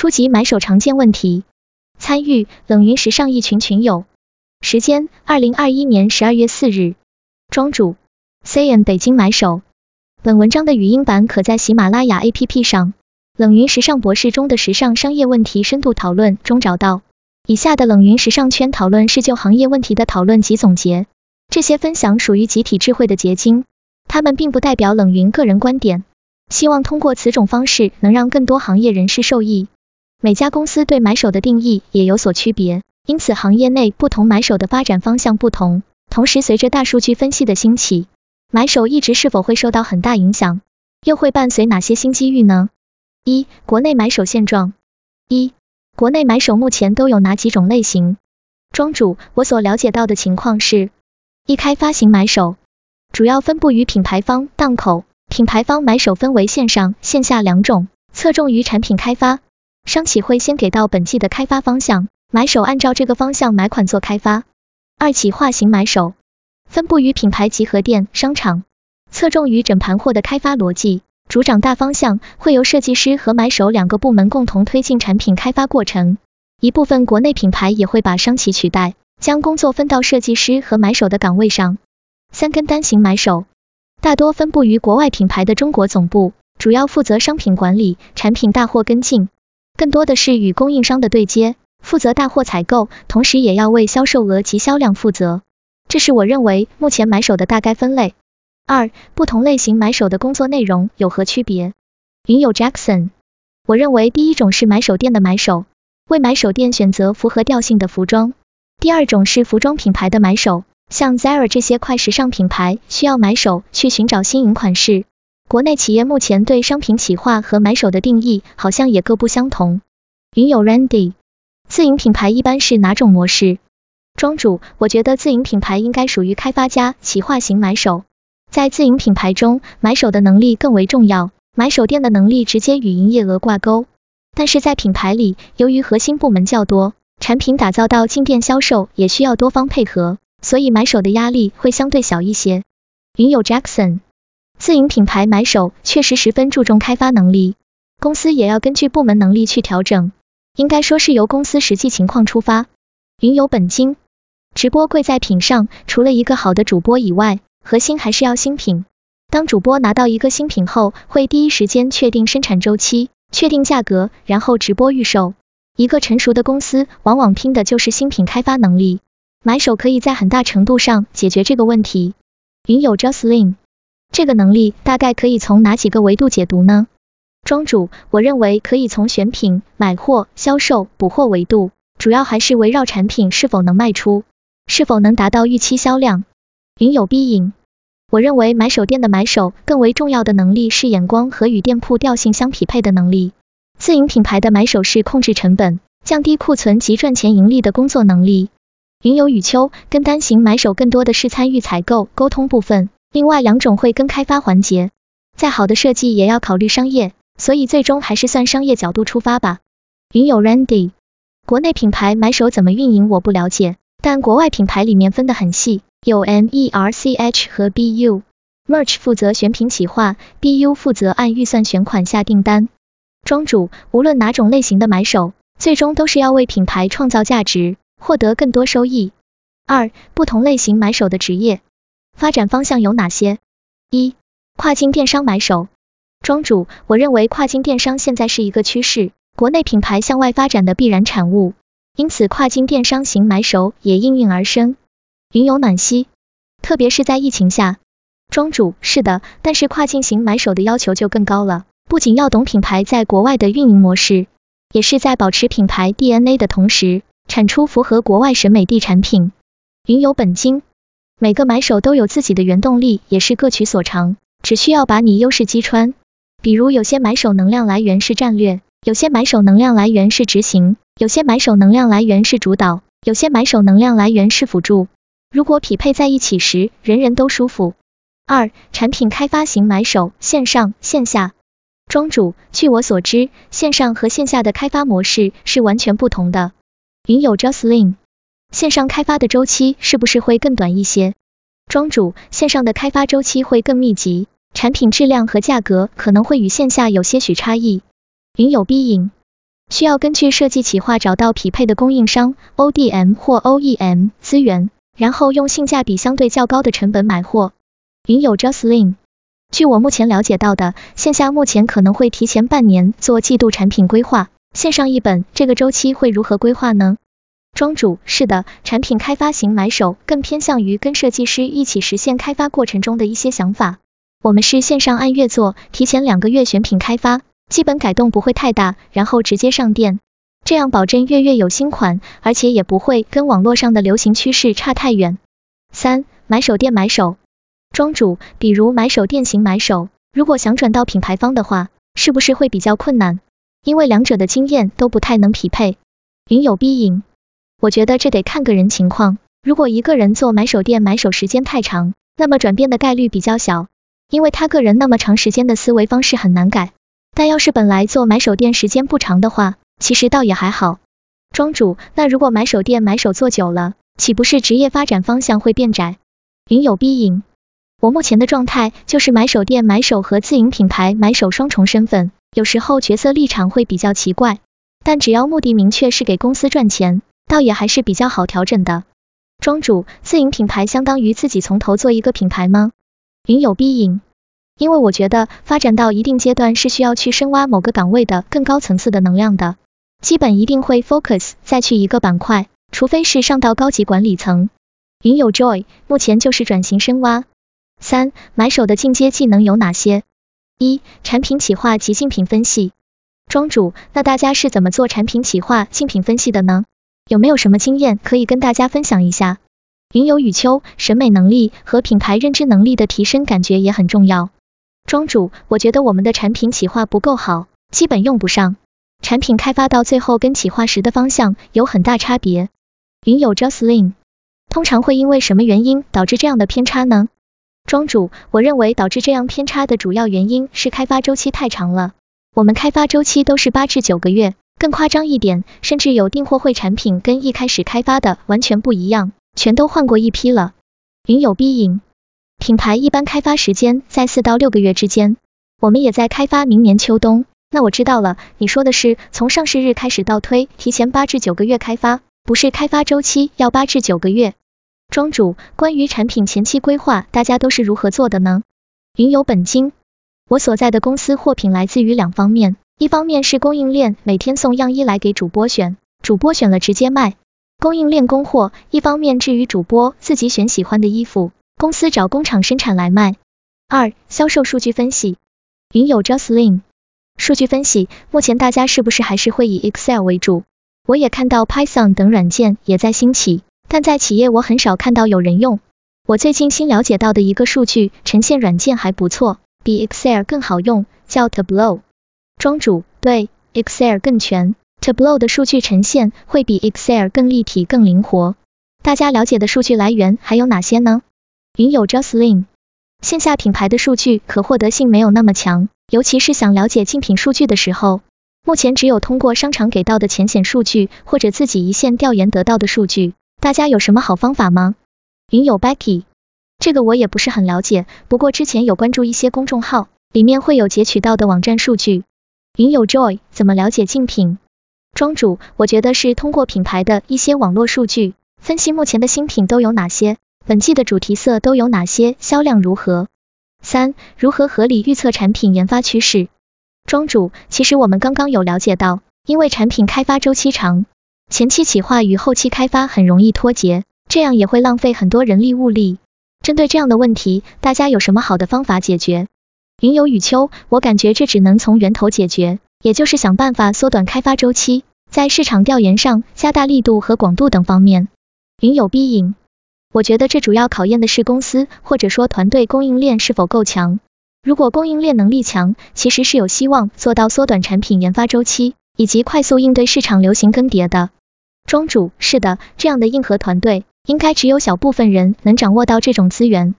初级买手常见问题。参与冷云时尚一群群友。时间：二零二一年十二月四日。庄主：CN 北京买手。本文章的语音版可在喜马拉雅 APP 上。冷云时尚博士中的时尚商业问题深度讨论中找到。以下的冷云时尚圈讨论是就行业问题的讨论及总结。这些分享属于集体智慧的结晶，他们并不代表冷云个人观点。希望通过此种方式能让更多行业人士受益。每家公司对买手的定义也有所区别，因此行业内不同买手的发展方向不同。同时，随着大数据分析的兴起，买手一直是否会受到很大影响？又会伴随哪些新机遇呢？一、国内买手现状。一、国内买手目前都有哪几种类型？庄主，我所了解到的情况是，一开发型买手，主要分布于品牌方、档口。品牌方买手分为线上、线下两种，侧重于产品开发。商企会先给到本季的开发方向，买手按照这个方向买款做开发。二企划型买手分布于品牌集合店、商场，侧重于整盘货的开发逻辑，主掌大方向，会由设计师和买手两个部门共同推进产品开发过程。一部分国内品牌也会把商企取代，将工作分到设计师和买手的岗位上。三跟单型买手大多分布于国外品牌的中国总部，主要负责商品管理、产品大货跟进。更多的是与供应商的对接，负责大货采购，同时也要为销售额及销量负责。这是我认为目前买手的大概分类。二、不同类型买手的工作内容有何区别？云友 Jackson，我认为第一种是买手店的买手，为买手店选择符合调性的服装。第二种是服装品牌的买手，像 Zara 这些快时尚品牌需要买手去寻找新颖款式。国内企业目前对商品企划和买手的定义好像也各不相同。云友 Randy，自营品牌一般是哪种模式？庄主，我觉得自营品牌应该属于开发加企划型买手。在自营品牌中，买手的能力更为重要，买手店的能力直接与营业额挂钩。但是在品牌里，由于核心部门较多，产品打造到进店销售也需要多方配合，所以买手的压力会相对小一些。云友 Jackson。自营品牌买手确实十分注重开发能力，公司也要根据部门能力去调整，应该说是由公司实际情况出发。云有本金，直播贵在品上，除了一个好的主播以外，核心还是要新品。当主播拿到一个新品后，会第一时间确定生产周期，确定价格，然后直播预售。一个成熟的公司往往拼的就是新品开发能力，买手可以在很大程度上解决这个问题。云有 Jocelyn。这个能力大概可以从哪几个维度解读呢？庄主，我认为可以从选品、买货、销售、补货维度，主要还是围绕产品是否能卖出，是否能达到预期销量。云有必应，我认为买手店的买手更为重要的能力是眼光和与店铺调性相匹配的能力。自营品牌的买手是控制成本、降低库存及赚钱盈利的工作能力。云有雨秋，跟单型买手更多的是参与采购、沟通部分。另外两种会跟开发环节，再好的设计也要考虑商业，所以最终还是算商业角度出发吧。云友 Randy，国内品牌买手怎么运营我不了解，但国外品牌里面分得很细，有 MERCH 和 BU，Merch 负责选品企划，BU 负责按预算选款下订单。庄主，无论哪种类型的买手，最终都是要为品牌创造价值，获得更多收益。二、不同类型买手的职业。发展方向有哪些？一、跨境电商买手。庄主，我认为跨境电商现在是一个趋势，国内品牌向外发展的必然产物，因此跨境电商型买手也应运而生。云有暖心，特别是在疫情下。庄主，是的，但是跨境型买手的要求就更高了，不仅要懂品牌在国外的运营模式，也是在保持品牌 DNA 的同时，产出符合国外审美地产品。云有本金。每个买手都有自己的原动力，也是各取所长，只需要把你优势击穿。比如有些买手能量来源是战略，有些买手能量来源是执行，有些买手能量来源是主导，有些买手能量来源是辅助。如果匹配在一起时，人人都舒服。二、产品开发型买手，线上线下。庄主，据我所知，线上和线下的开发模式是完全不同的。云友 Jocelyn。线上开发的周期是不是会更短一些？庄主，线上的开发周期会更密集，产品质量和价格可能会与线下有些许差异。云有必应，需要根据设计企划找到匹配的供应商 ODM 或 OEM 资源，然后用性价比相对较高的成本买货。云友 Just Lin，据我目前了解到的，线下目前可能会提前半年做季度产品规划，线上一本这个周期会如何规划呢？庄主，是的，产品开发型买手更偏向于跟设计师一起实现开发过程中的一些想法。我们是线上按月做，提前两个月选品开发，基本改动不会太大，然后直接上店，这样保证月月有新款，而且也不会跟网络上的流行趋势差太远。三，买手店买手，庄主，比如买手店型买手，如果想转到品牌方的话，是不是会比较困难？因为两者的经验都不太能匹配。云有必应。我觉得这得看个人情况，如果一个人做买手店买手时间太长，那么转变的概率比较小，因为他个人那么长时间的思维方式很难改。但要是本来做买手店时间不长的话，其实倒也还好。庄主，那如果买手店买手做久了，岂不是职业发展方向会变窄？云有必应。我目前的状态就是买手店买手和自营品牌买手双重身份，有时候角色立场会比较奇怪，但只要目的明确是给公司赚钱。倒也还是比较好调整的。庄主，自营品牌相当于自己从头做一个品牌吗？云有必应，因为我觉得发展到一定阶段是需要去深挖某个岗位的更高层次的能量的，基本一定会 focus 再去一个板块，除非是上到高级管理层。云有 joy，目前就是转型深挖。三，买手的进阶技能有哪些？一，产品企划及竞品分析。庄主，那大家是怎么做产品企划、竞品分析的呢？有没有什么经验可以跟大家分享一下？云有雨秋，审美能力和品牌认知能力的提升，感觉也很重要。庄主，我觉得我们的产品企划不够好，基本用不上。产品开发到最后跟企划时的方向有很大差别。云有 Jocelyn，通常会因为什么原因导致这样的偏差呢？庄主，我认为导致这样偏差的主要原因是开发周期太长了，我们开发周期都是八至九个月。更夸张一点，甚至有订货会产品跟一开始开发的完全不一样，全都换过一批了。云有必应，品牌一般开发时间在四到六个月之间，我们也在开发明年秋冬。那我知道了，你说的是从上市日开始倒推，提前八至九个月开发，不是开发周期要八至九个月。庄主，关于产品前期规划，大家都是如何做的呢？云有本金，我所在的公司货品来自于两方面。一方面是供应链每天送样衣来给主播选，主播选了直接卖，供应链供货；一方面至于主播自己选喜欢的衣服，公司找工厂生产来卖。二、销售数据分析，云友 Jocelyn，数据分析目前大家是不是还是会以 Excel 为主？我也看到 Python 等软件也在兴起，但在企业我很少看到有人用。我最近新了解到的一个数据呈现软件还不错，比 Excel 更好用，叫 Tableau。庄主对 Excel 更全，Tableau 的数据呈现会比 Excel 更立体、更灵活。大家了解的数据来源还有哪些呢？云友 Jocelyn，线下品牌的数据可获得性没有那么强，尤其是想了解竞品数据的时候，目前只有通过商场给到的浅显数据或者自己一线调研得到的数据。大家有什么好方法吗？云友 Becky，这个我也不是很了解，不过之前有关注一些公众号，里面会有截取到的网站数据。云友 Joy，怎么了解竞品？庄主，我觉得是通过品牌的一些网络数据，分析目前的新品都有哪些，本季的主题色都有哪些，销量如何。三，如何合理预测产品研发趋势？庄主，其实我们刚刚有了解到，因为产品开发周期长，前期企划与后期开发很容易脱节，这样也会浪费很多人力物力。针对这样的问题，大家有什么好的方法解决？云有雨秋，我感觉这只能从源头解决，也就是想办法缩短开发周期，在市场调研上加大力度和广度等方面。云有必应，我觉得这主要考验的是公司或者说团队供应链是否够强。如果供应链能力强，其实是有希望做到缩短产品研发周期，以及快速应对市场流行更迭的。庄主，是的，这样的硬核团队，应该只有小部分人能掌握到这种资源。